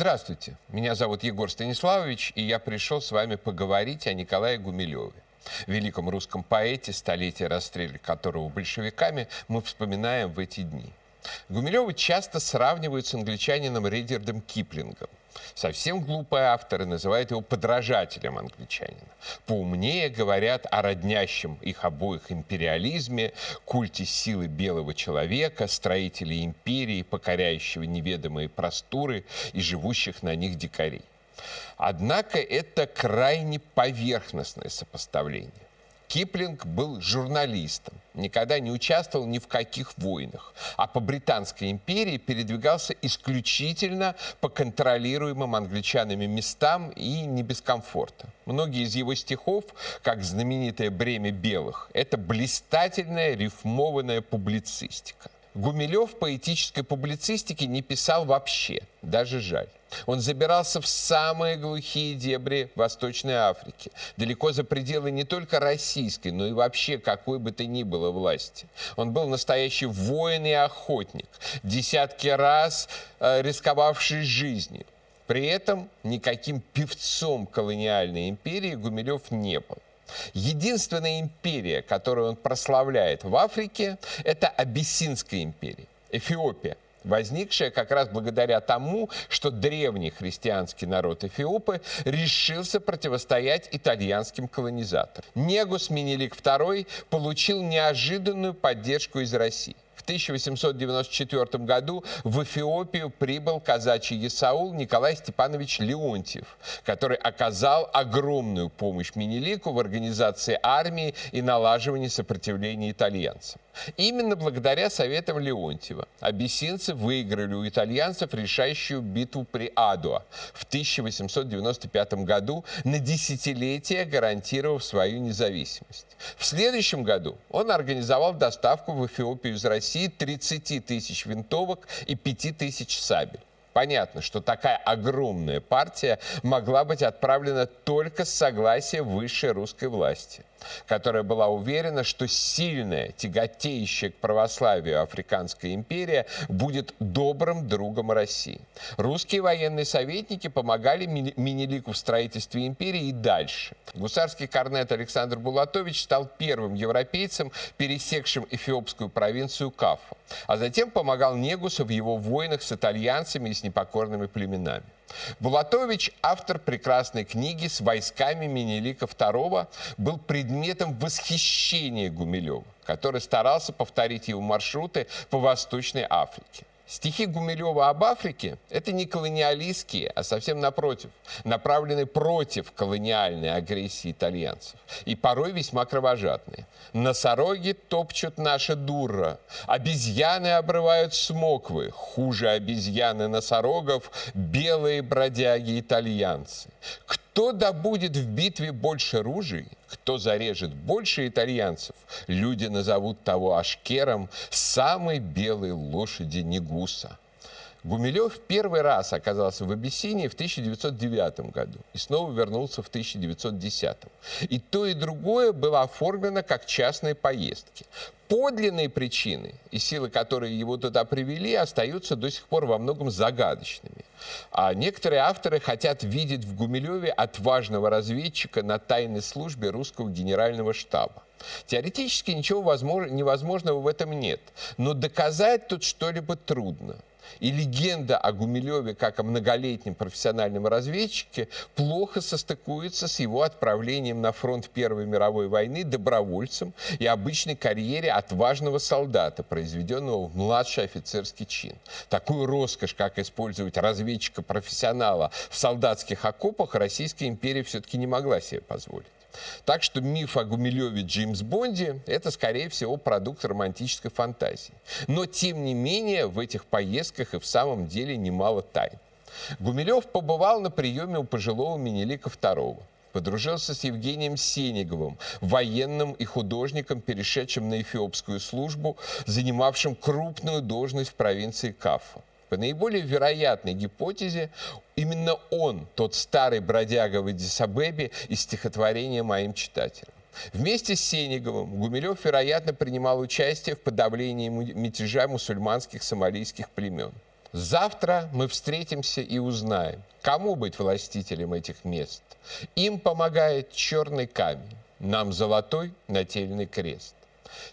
Здравствуйте, меня зовут Егор Станиславович, и я пришел с вами поговорить о Николае Гумилеве. Великом русском поэте, столетие расстрела которого большевиками мы вспоминаем в эти дни. Гумилева часто сравнивают с англичанином Редердом Киплингом. Совсем глупые авторы называют его подражателем англичанина. Поумнее говорят о роднящем их обоих империализме, культе силы белого человека, строителей империи, покоряющего неведомые просторы и живущих на них дикарей. Однако это крайне поверхностное сопоставление. Киплинг был журналистом, никогда не участвовал ни в каких войнах, а по Британской империи передвигался исключительно по контролируемым англичанами местам и не без комфорта. Многие из его стихов, как знаменитое «Бремя белых», это блистательная рифмованная публицистика. Гумилев поэтической публицистики не писал вообще, даже жаль. Он забирался в самые глухие дебри Восточной Африки, далеко за пределы не только российской, но и вообще какой бы то ни было власти. Он был настоящий воин и охотник, десятки раз э, рисковавший жизнью. При этом никаким певцом колониальной империи Гумилев не был. Единственная империя, которую он прославляет в Африке, это Абиссинская империя, Эфиопия возникшая как раз благодаря тому, что древний христианский народ Эфиопы решился противостоять итальянским колонизаторам. Негус Менелик II получил неожиданную поддержку из России. В 1894 году в Эфиопию прибыл казачий Исаул Николай Степанович Леонтьев, который оказал огромную помощь Менелику в организации армии и налаживании сопротивления итальянцам. Именно благодаря советам Леонтьева абиссинцы выиграли у итальянцев решающую битву при Адуа в 1895 году на десятилетие гарантировав свою независимость. В следующем году он организовал доставку в Эфиопию из России 30 тысяч винтовок и 5 тысяч сабель. Понятно, что такая огромная партия могла быть отправлена только с согласия высшей русской власти которая была уверена, что сильная, тяготеющая к православию Африканская империя будет добрым другом России. Русские военные советники помогали Минелику в строительстве империи и дальше. Гусарский корнет Александр Булатович стал первым европейцем, пересекшим эфиопскую провинцию Кафа, а затем помогал Негусу в его войнах с итальянцами и с непокорными племенами. Булатович, автор прекрасной книги с войсками Менелика II, был предметом восхищения Гумилева, который старался повторить его маршруты по Восточной Африке. Стихи Гумилева об Африке – это не колониалистские, а совсем напротив, направлены против колониальной агрессии итальянцев и порой весьма кровожадные. Носороги топчут наша дура, обезьяны обрывают смоквы, хуже обезьяны носорогов – белые бродяги-итальянцы. Кто добудет в битве больше ружей, кто зарежет больше итальянцев, люди назовут того ашкером самой белой лошади Негуса. Гумилев первый раз оказался в Абиссинии в 1909 году и снова вернулся в 1910. И то, и другое было оформлено как частные поездки. Подлинные причины и силы, которые его туда привели, остаются до сих пор во многом загадочными. А некоторые авторы хотят видеть в Гумилеве отважного разведчика на тайной службе русского генерального штаба. Теоретически ничего невозможного в этом нет, но доказать тут что-либо трудно. И легенда о Гумилеве как о многолетнем профессиональном разведчике плохо состыкуется с его отправлением на фронт Первой мировой войны добровольцем и обычной карьере отважного солдата, произведенного в младший офицерский чин. Такую роскошь, как использовать разведчика-профессионала в солдатских окопах, Российская империя все-таки не могла себе позволить. Так что миф о Гумилеве Джеймс Бонде – это, скорее всего, продукт романтической фантазии. Но, тем не менее, в этих поездках и в самом деле немало тайн. Гумилев побывал на приеме у пожилого Менелика II подружился с Евгением Сенеговым, военным и художником, перешедшим на эфиопскую службу, занимавшим крупную должность в провинции Кафа. По наиболее вероятной гипотезе, именно он, тот старый бродяга в Эдисабебе из стихотворения «Моим читателям». Вместе с Сенеговым Гумилев, вероятно, принимал участие в подавлении мятежа мусульманских сомалийских племен. Завтра мы встретимся и узнаем, кому быть властителем этих мест. Им помогает черный камень, нам золотой нательный крест.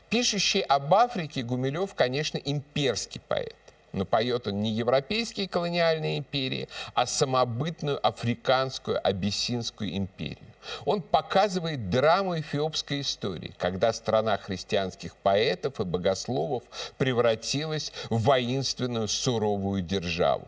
Пишущий об Африке Гумилев, конечно, имперский поэт. Но поет он не европейские колониальные империи, а самобытную африканскую абиссинскую империю. Он показывает драму эфиопской истории, когда страна христианских поэтов и богословов превратилась в воинственную суровую державу.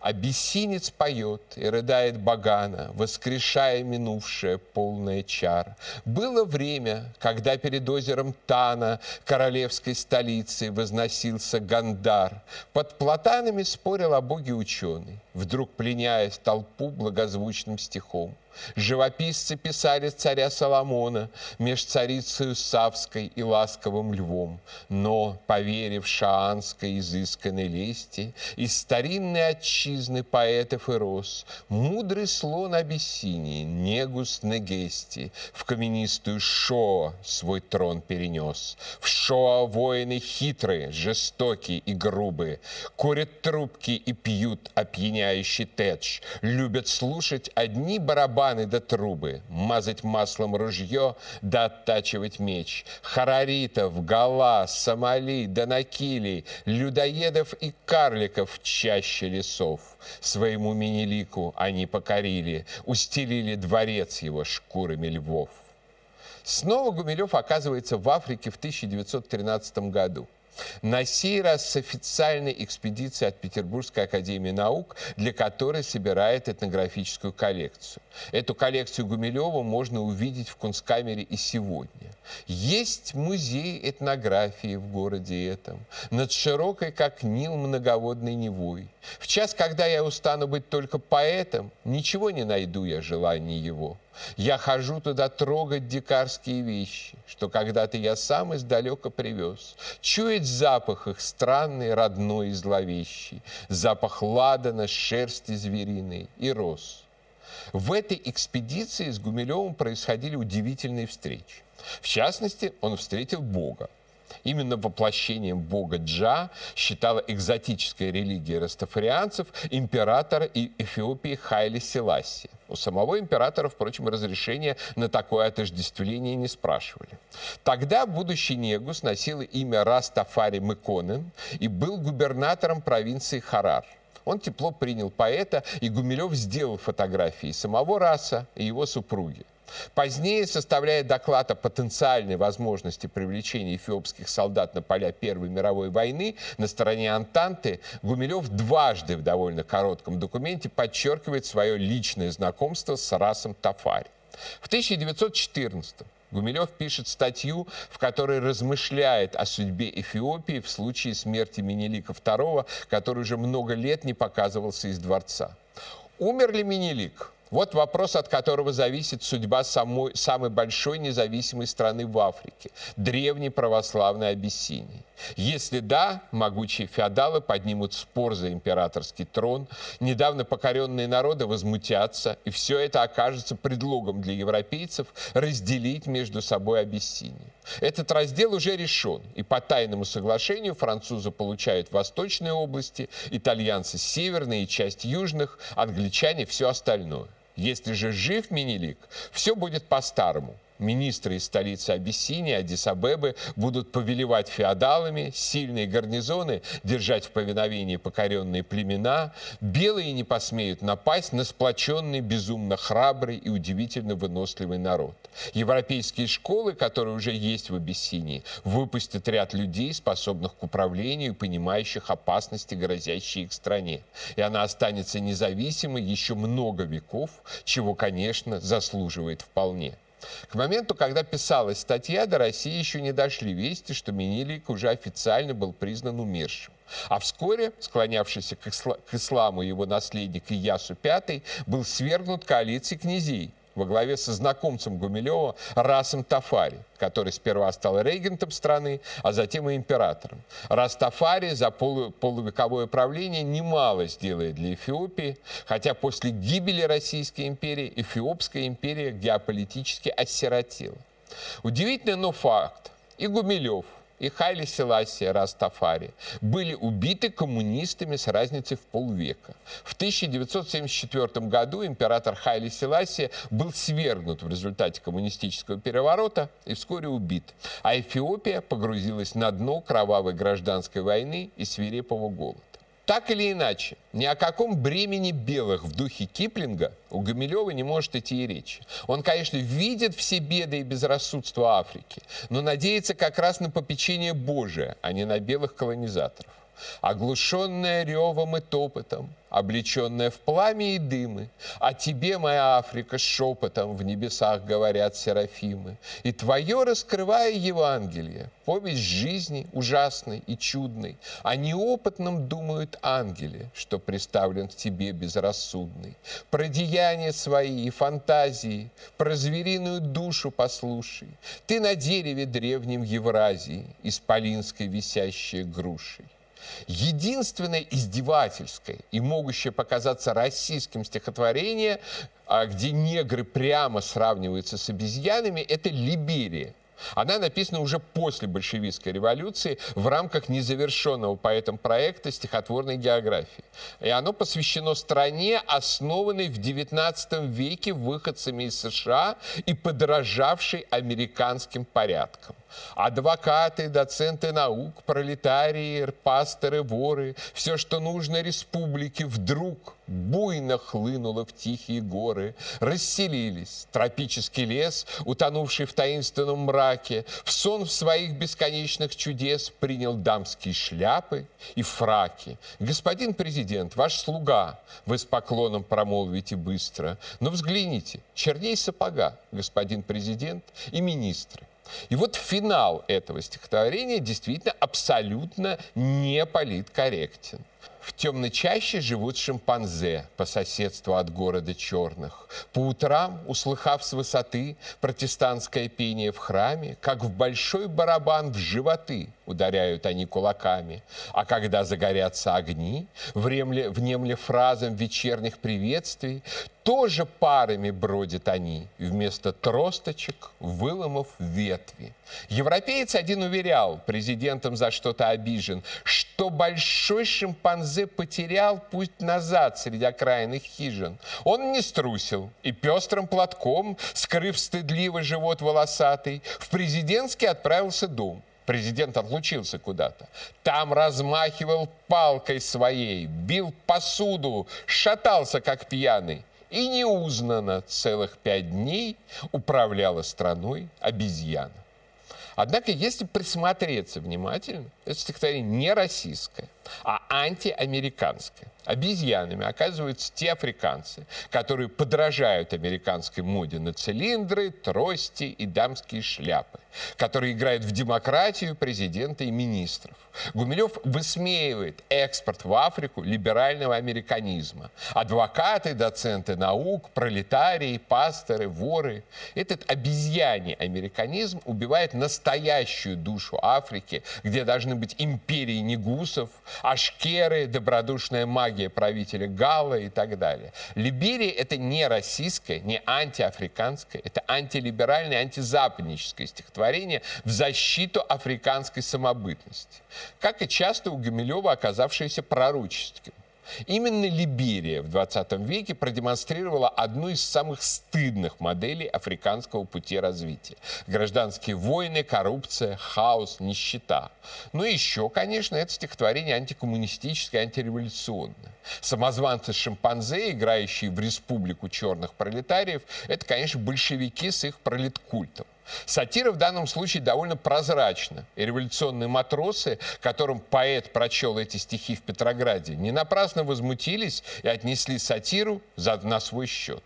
Абиссинец поет и рыдает Багана, воскрешая минувшее полное чар. Было время, когда перед озером Тана, королевской столицей, возносился Гандар. Под платанами спорил о боге ученый, вдруг пленяя толпу благозвучным стихом. Живописцы писали царя Соломона меж царицею Савской и ласковым львом, но, поверив шаанской изысканной лести, из старинной отчизны поэтов и рос, мудрый слон Абиссинии, Негус Негести, в каменистую Шоа свой трон перенес. В Шоа воины хитрые, жестокие и грубые, курят трубки и пьют опьяняющий тедж, любят слушать одни барабаны, барабаны да трубы, мазать маслом ружье да оттачивать меч, хараритов, гала, сомали да накили, людоедов и карликов чаще лесов. Своему минилику они покорили, устелили дворец его шкурами львов. Снова Гумилев оказывается в Африке в 1913 году. На сей раз с официальной экспедицией от Петербургской академии наук, для которой собирает этнографическую коллекцию. Эту коллекцию Гумилева можно увидеть в Кунсткамере и сегодня. Есть музей этнографии в городе этом, над широкой, как Нил, многоводной Невой. В час, когда я устану быть только поэтом, ничего не найду я желаний его. Я хожу туда трогать дикарские вещи, что когда-то я сам издалека привез. Чует запах их странный, родной и зловещий. Запах ладана, шерсти звериной и роз. В этой экспедиции с Гумилевым происходили удивительные встречи. В частности, он встретил Бога. Именно воплощением бога Джа считала экзотическая религия растафарианцев императора и Эфиопии Хайли Селаси. У самого императора, впрочем, разрешения на такое отождествление не спрашивали. Тогда будущий Негус носил имя Растафари Мыконен и был губернатором провинции Харар. Он тепло принял поэта, и Гумилев сделал фотографии самого Раса и его супруги. Позднее, составляя доклад о потенциальной возможности привлечения эфиопских солдат на поля Первой мировой войны на стороне Антанты, Гумилев дважды в довольно коротком документе подчеркивает свое личное знакомство с Расом Тафари. В 1914 Гумилев пишет статью, в которой размышляет о судьбе Эфиопии в случае смерти Менелика II, который уже много лет не показывался из дворца. Умер ли Менелик? Вот вопрос, от которого зависит судьба самой, самой большой независимой страны в Африке – древней православной Абиссинии. Если да, могучие феодалы поднимут спор за императорский трон, недавно покоренные народы возмутятся, и все это окажется предлогом для европейцев разделить между собой Абиссинию. Этот раздел уже решен, и по тайному соглашению французы получают восточные области, итальянцы – северные и часть южных, англичане – все остальное. Если же жив Минилик, все будет по-старому министры из столицы Абиссинии, Адисабебы будут повелевать феодалами, сильные гарнизоны держать в повиновении покоренные племена, белые не посмеют напасть на сплоченный, безумно храбрый и удивительно выносливый народ. Европейские школы, которые уже есть в Абиссинии, выпустят ряд людей, способных к управлению и понимающих опасности, грозящие их стране. И она останется независимой еще много веков, чего, конечно, заслуживает вполне. К моменту, когда писалась статья, до России еще не дошли вести, что Менелик уже официально был признан умершим. А вскоре, склонявшийся к, исла к исламу его наследник Иясу V, был свергнут коалицией князей, во главе со знакомцем Гумилева Расом Тафари, который сперва стал регентом страны, а затем и императором. Рас Тафари за полу полувековое правление немало сделает для Эфиопии, хотя после гибели Российской империи Эфиопская империя геополитически осиротела. Удивительный, но факт. И Гумилев – и Хайли Селасия Растафари были убиты коммунистами с разницей в полвека. В 1974 году император Хайли Селасия был свергнут в результате коммунистического переворота и вскоре убит. А Эфиопия погрузилась на дно кровавой гражданской войны и свирепого голода. Так или иначе, ни о каком бремени белых в духе Киплинга у Гамилева не может идти и речи. Он, конечно, видит все беды и безрассудство Африки, но надеется как раз на попечение Божие, а не на белых колонизаторов оглушенная ревом и топотом, облеченная в пламя и дымы. О тебе, моя Африка, шепотом в небесах говорят серафимы. И твое раскрывая Евангелие, повесть жизни ужасной и чудной, о неопытном думают ангели, что представлен к тебе безрассудный. Про деяния свои и фантазии, про звериную душу послушай. Ты на дереве древнем Евразии, исполинской висящей грушей. Единственное издевательское и могущее показаться российским стихотворение, а, где негры прямо сравниваются с обезьянами, это «Либерия». Она написана уже после большевистской революции в рамках незавершенного поэтом проекта стихотворной географии. И оно посвящено стране, основанной в XIX веке выходцами из США и подражавшей американским порядкам. Адвокаты, доценты наук, пролетарии, пасторы, воры, все, что нужно республике, вдруг буйно хлынуло в тихие горы, расселились. Тропический лес, утонувший в таинственном мраке, в сон в своих бесконечных чудес принял дамские шляпы и фраки. Господин президент, ваш слуга, вы с поклоном промолвите быстро, но взгляните, черней сапога, господин президент и министры. И вот финал этого стихотворения действительно абсолютно не политкорректен. В темной чаще живут шимпанзе по соседству от города черных. По утрам, услыхав с высоты протестантское пение в храме, как в большой барабан в животы ударяют они кулаками. А когда загорятся огни, времле, внемля фразам вечерних приветствий, тоже парами бродят они, вместо тросточек выломав ветви. Европеец один уверял, президентом за что-то обижен, что большой шимпанзе потерял путь назад среди окраинных хижин. Он не струсил и пестрым платком, скрыв стыдливо живот волосатый, в президентский отправился дом. Президент отлучился куда-то. Там размахивал палкой своей, бил посуду, шатался как пьяный и неузнанно целых пять дней управляла страной обезьяна. Однако, если присмотреться внимательно, это стихотворение не российское, а антиамериканское. Обезьянами оказываются те африканцы, которые подражают американской моде на цилиндры, трости и дамские шляпы, которые играют в демократию президента и министров. Гумилев высмеивает экспорт в Африку либерального американизма. Адвокаты, доценты наук, пролетарии, пасторы, воры. Этот обезьяний американизм убивает настоящую душу Африки, где должны быть империи негусов, ашкеры, добродушная магия правителя Галла и так далее. Либерия — это не российское, не антиафриканское, это антилиберальное, антизападническое стихотворение в защиту африканской самобытности. Как и часто у Гумилева оказавшееся пророческим. Именно Либерия в 20 веке продемонстрировала одну из самых стыдных моделей африканского пути развития. Гражданские войны, коррупция, хаос, нищета. Ну и еще, конечно, это стихотворение антикоммунистическое, антиреволюционное. Самозванцы-шимпанзе, играющие в республику черных пролетариев, это, конечно, большевики с их пролеткультом. Сатира в данном случае довольно прозрачна. И революционные матросы, которым поэт прочел эти стихи в Петрограде, не напрасно возмутились и отнесли сатиру за, на свой счет.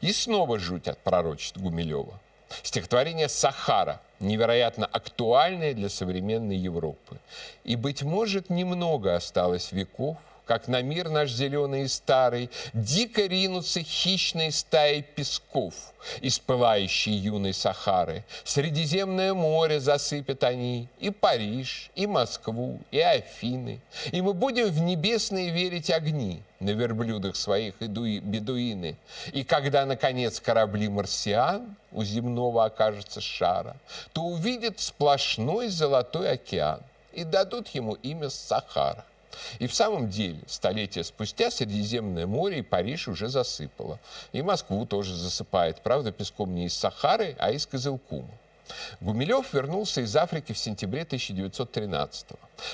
И снова жуть от пророчеств Гумилева. Стихотворение «Сахара» невероятно актуальное для современной Европы. И, быть может, немного осталось веков, как на мир наш зеленый и старый, дико ринутся хищные стаи песков из пылающей юной Сахары. Средиземное море засыпят они, и Париж, и Москву, и Афины. И мы будем в небесные верить огни на верблюдах своих и бедуины. И когда, наконец, корабли марсиан у земного окажется шара, то увидят сплошной золотой океан и дадут ему имя Сахара. И в самом деле, столетия спустя Средиземное море и Париж уже засыпало. И Москву тоже засыпает. Правда, песком не из Сахары, а из Козылкума. Гумилев вернулся из Африки в сентябре 1913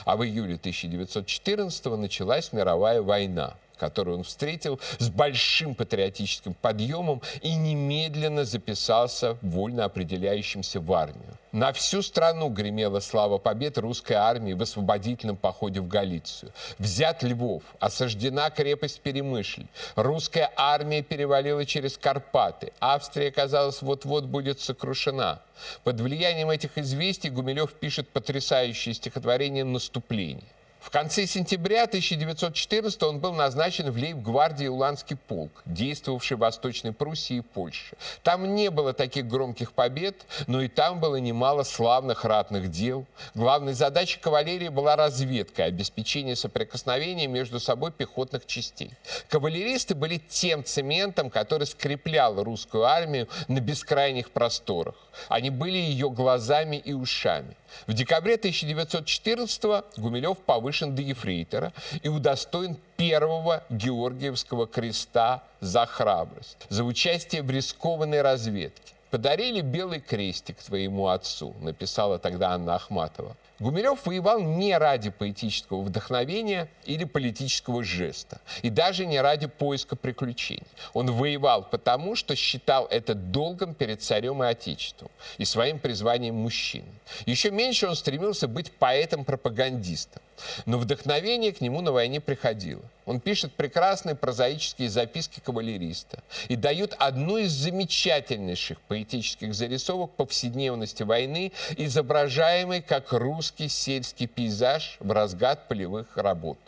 а в июле 1914 началась мировая война которую он встретил с большим патриотическим подъемом и немедленно записался вольно определяющимся в армию. На всю страну гремела слава побед русской армии в освободительном походе в Галицию. Взят Львов, осаждена крепость Перемышль. Русская армия перевалила через Карпаты. Австрия, казалось, вот-вот будет сокрушена. Под влиянием этих известий Гумилев пишет потрясающее стихотворение «Наступление». В конце сентября 1914 он был назначен в лейб-гвардии Уланский полк, действовавший в Восточной Пруссии и Польше. Там не было таких громких побед, но и там было немало славных ратных дел. Главной задачей кавалерии была разведка, обеспечение соприкосновения между собой пехотных частей. Кавалеристы были тем цементом, который скреплял русскую армию на бескрайних просторах. Они были ее глазами и ушами. В декабре 1914 Гумилев повышен до ефрейтора и удостоен первого Георгиевского креста за храбрость, за участие в рискованной разведке. «Подарили белый крестик твоему отцу», написала тогда Анна Ахматова. Гумилев воевал не ради поэтического вдохновения или политического жеста, и даже не ради поиска приключений. Он воевал потому, что считал это долгом перед царем и отечеством, и своим призванием мужчины. Еще меньше он стремился быть поэтом-пропагандистом. Но вдохновение к нему на войне приходило. Он пишет прекрасные прозаические записки кавалериста и дает одну из замечательнейших поэтических зарисовок повседневности войны, изображаемой как русский сельский пейзаж в разгад полевых работ.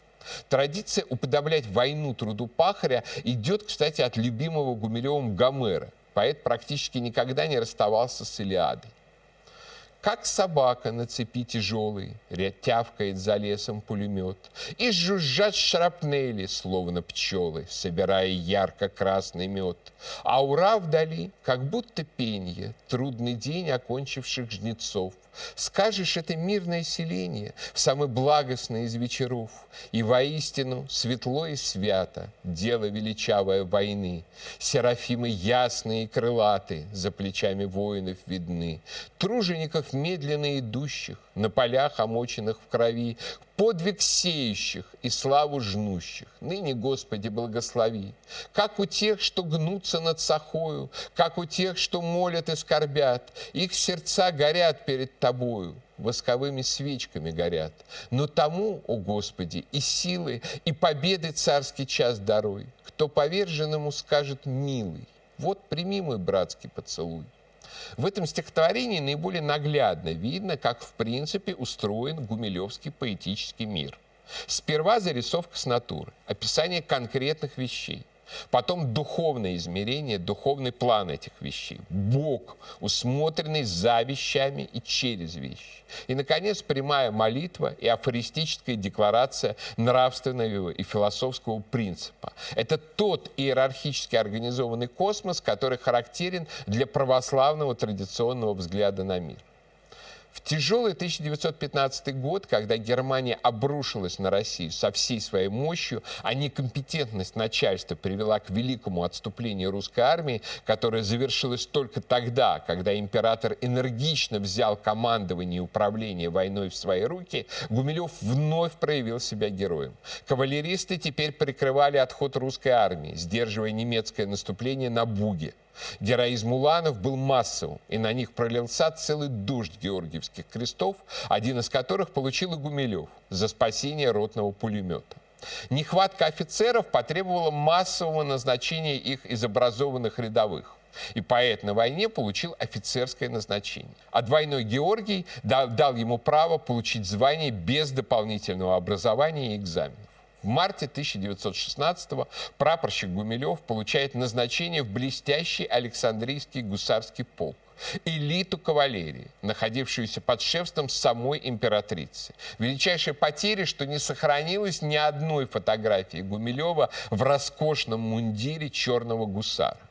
Традиция уподоблять войну труду пахаря идет, кстати, от любимого Гумилевым Гомера. Поэт практически никогда не расставался с Илиадой. Как собака на цепи тяжелой, тявкает за лесом пулемет, И жужжат шрапнели, словно пчелы, Собирая ярко-красный мед. А ура вдали, как будто пенье, Трудный день окончивших жнецов. Скажешь, это мирное селение, В самый благостный из вечеров. И воистину светло и свято Дело величавое войны. Серафимы ясные и крылаты За плечами воинов видны. Тружеников медленно идущих, на полях, омоченных в крови, подвиг сеющих и славу жнущих. Ныне, Господи, благослови. Как у тех, что гнутся над сахою, как у тех, что молят и скорбят, их сердца горят перед Тобою, восковыми свечками горят. Но тому, о Господи, и силы, и победы царский час даруй. Кто поверженному скажет «милый», вот прими мой братский поцелуй. В этом стихотворении наиболее наглядно видно, как в принципе устроен гумилевский поэтический мир. Сперва зарисовка с натуры, описание конкретных вещей – Потом духовное измерение, духовный план этих вещей. Бог, усмотренный за вещами и через вещи. И, наконец, прямая молитва и афористическая декларация нравственного и философского принципа. Это тот иерархически организованный космос, который характерен для православного традиционного взгляда на мир. В тяжелый 1915 год, когда Германия обрушилась на Россию со всей своей мощью, а некомпетентность начальства привела к великому отступлению русской армии, которое завершилось только тогда, когда император энергично взял командование и управление войной в свои руки, Гумилев вновь проявил себя героем. Кавалеристы теперь прикрывали отход русской армии, сдерживая немецкое наступление на Буге. Героизм уланов был массовым, и на них пролился целый дождь георгиевских крестов, один из которых получил и Гумилев за спасение ротного пулемета. Нехватка офицеров потребовала массового назначения их из образованных рядовых. И поэт на войне получил офицерское назначение. А двойной Георгий дал, дал ему право получить звание без дополнительного образования и экзаменов. В марте 1916-го прапорщик Гумилев получает назначение в блестящий Александрийский гусарский полк элиту кавалерии, находившуюся под шефством самой императрицы. Величайшие потери, что не сохранилось ни одной фотографии Гумилева в роскошном мундире черного гусара.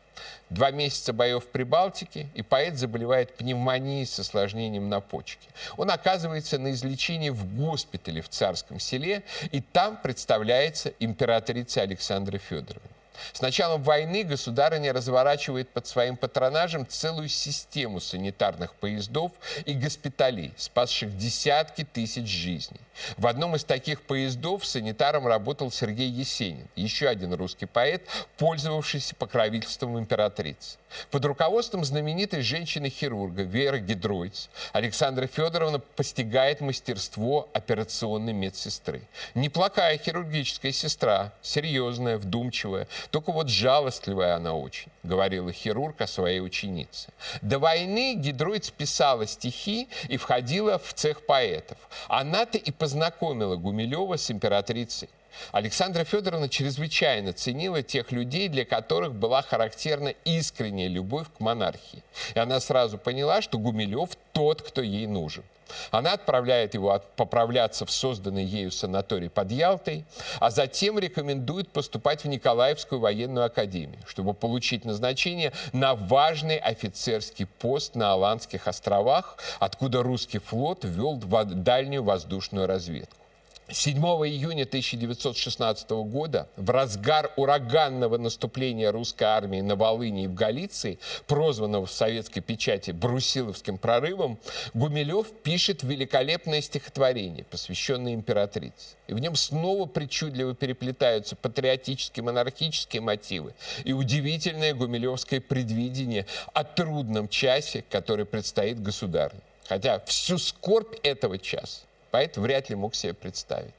Два месяца боев в Прибалтике, и поэт заболевает пневмонией с осложнением на почке. Он оказывается на излечении в госпитале в Царском селе, и там представляется императрица Александра Федоровна. С началом войны государыня разворачивает под своим патронажем целую систему санитарных поездов и госпиталей, спасших десятки тысяч жизней. В одном из таких поездов санитаром работал Сергей Есенин, еще один русский поэт, пользовавшийся покровительством императрицы. Под руководством знаменитой женщины-хирурга Веры Гидройц Александра Федоровна постигает мастерство операционной медсестры. Неплохая хирургическая сестра, серьезная, вдумчивая, только вот жалостливая она очень, говорила хирург о своей ученице. До войны Гидройц писала стихи и входила в цех поэтов. Она-то и познакомила Гумилева с императрицей. Александра Федоровна чрезвычайно ценила тех людей, для которых была характерна искренняя любовь к монархии. И она сразу поняла, что Гумилев тот, кто ей нужен. Она отправляет его поправляться в созданный ею санаторий под Ялтой, а затем рекомендует поступать в Николаевскую военную академию, чтобы получить назначение на важный офицерский пост на Аландских островах, откуда русский флот вел дальнюю воздушную разведку. 7 июня 1916 года, в разгар ураганного наступления русской армии на Волыни и в Галиции, прозванного в советской печати «Брусиловским прорывом», Гумилев пишет великолепное стихотворение, посвященное императрице. И в нем снова причудливо переплетаются патриотические монархические мотивы и удивительное гумилевское предвидение о трудном часе, который предстоит государю. Хотя всю скорбь этого часа поэт вряд ли мог себе представить.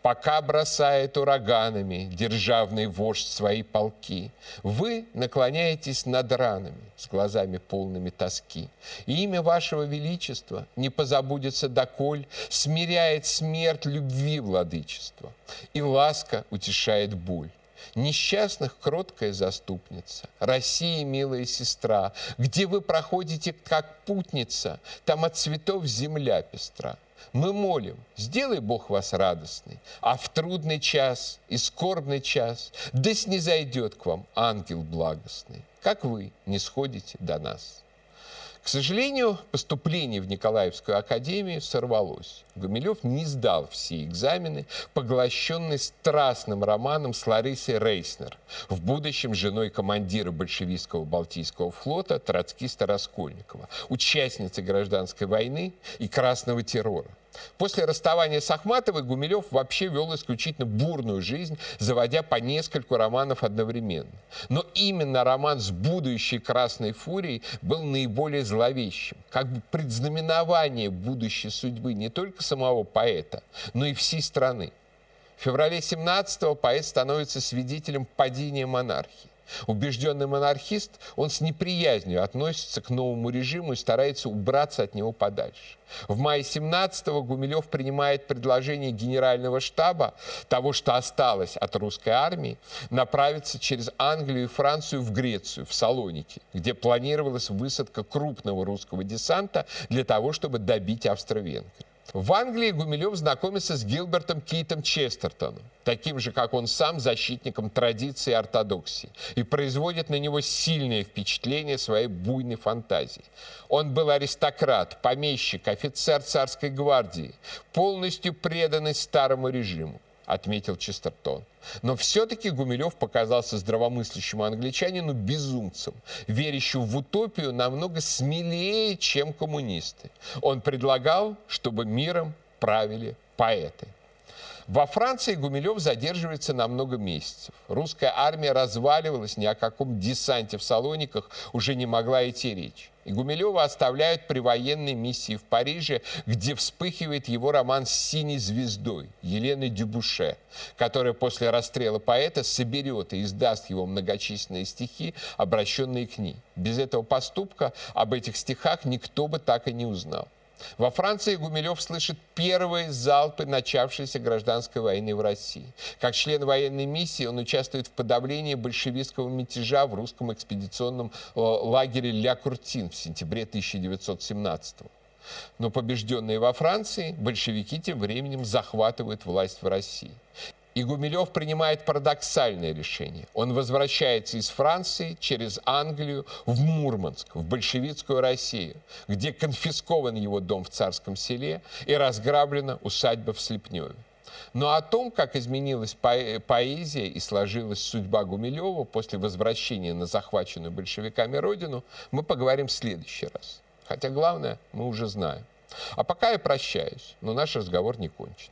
Пока бросает ураганами державный вождь свои полки, вы наклоняетесь над ранами с глазами полными тоски. И имя вашего величества не позабудется доколь, смиряет смерть любви владычества, и ласка утешает боль. Несчастных кроткая заступница, Россия, милая сестра, Где вы проходите, как путница, Там от цветов земля пестра. Мы молим, сделай Бог вас радостный, а в трудный час и скорбный час да снизойдет к вам ангел благостный, как вы не сходите до нас. К сожалению, поступление в Николаевскую академию сорвалось. Гумилев не сдал все экзамены, поглощенный страстным романом с Ларисой Рейснер, в будущем женой командира большевистского Балтийского флота троцкиста Раскольникова, участницы гражданской войны и красного террора. После расставания с Ахматовой Гумилев вообще вел исключительно бурную жизнь, заводя по нескольку романов одновременно. Но именно роман с будущей Красной Фурией был наиболее зловещим, как бы предзнаменование будущей судьбы не только самого поэта, но и всей страны. В феврале 17-го поэт становится свидетелем падения монархии. Убежденный монархист, он с неприязнью относится к новому режиму и старается убраться от него подальше. В мае 17-го Гумилев принимает предложение генерального штаба, того, что осталось от русской армии, направиться через Англию и Францию в Грецию, в Салоники, где планировалась высадка крупного русского десанта для того, чтобы добить Австро-Венгрию. В Англии Гумилев знакомится с Гилбертом Кейтом Честертоном, таким же, как он сам, защитником традиции и ортодоксии, и производит на него сильное впечатление своей буйной фантазии. Он был аристократ, помещик, офицер царской гвардии, полностью преданный старому режиму отметил Честертон. Но все-таки Гумилев показался здравомыслящему англичанину безумцем, верящим в утопию намного смелее, чем коммунисты. Он предлагал, чтобы миром правили поэты. Во Франции Гумилев задерживается на много месяцев. Русская армия разваливалась, ни о каком десанте в Салониках уже не могла идти речь. И Гумилева оставляют при военной миссии в Париже, где вспыхивает его роман с «Синей звездой» Елены Дюбуше, которая после расстрела поэта соберет и издаст его многочисленные стихи, обращенные к ней. Без этого поступка об этих стихах никто бы так и не узнал. Во Франции Гумилев слышит первые залпы начавшейся гражданской войны в России. Как член военной миссии он участвует в подавлении большевистского мятежа в русском экспедиционном э, лагере Ля Куртин в сентябре 1917 года. Но побежденные во Франции, большевики тем временем захватывают власть в России. И Гумилев принимает парадоксальное решение. Он возвращается из Франции через Англию в Мурманск, в большевистскую Россию, где конфискован его дом в Царском селе и разграблена усадьба в Слепневе. Но о том, как изменилась поэзия и сложилась судьба Гумилева после возвращения на захваченную большевиками родину, мы поговорим в следующий раз. Хотя главное мы уже знаем. А пока я прощаюсь, но наш разговор не кончен.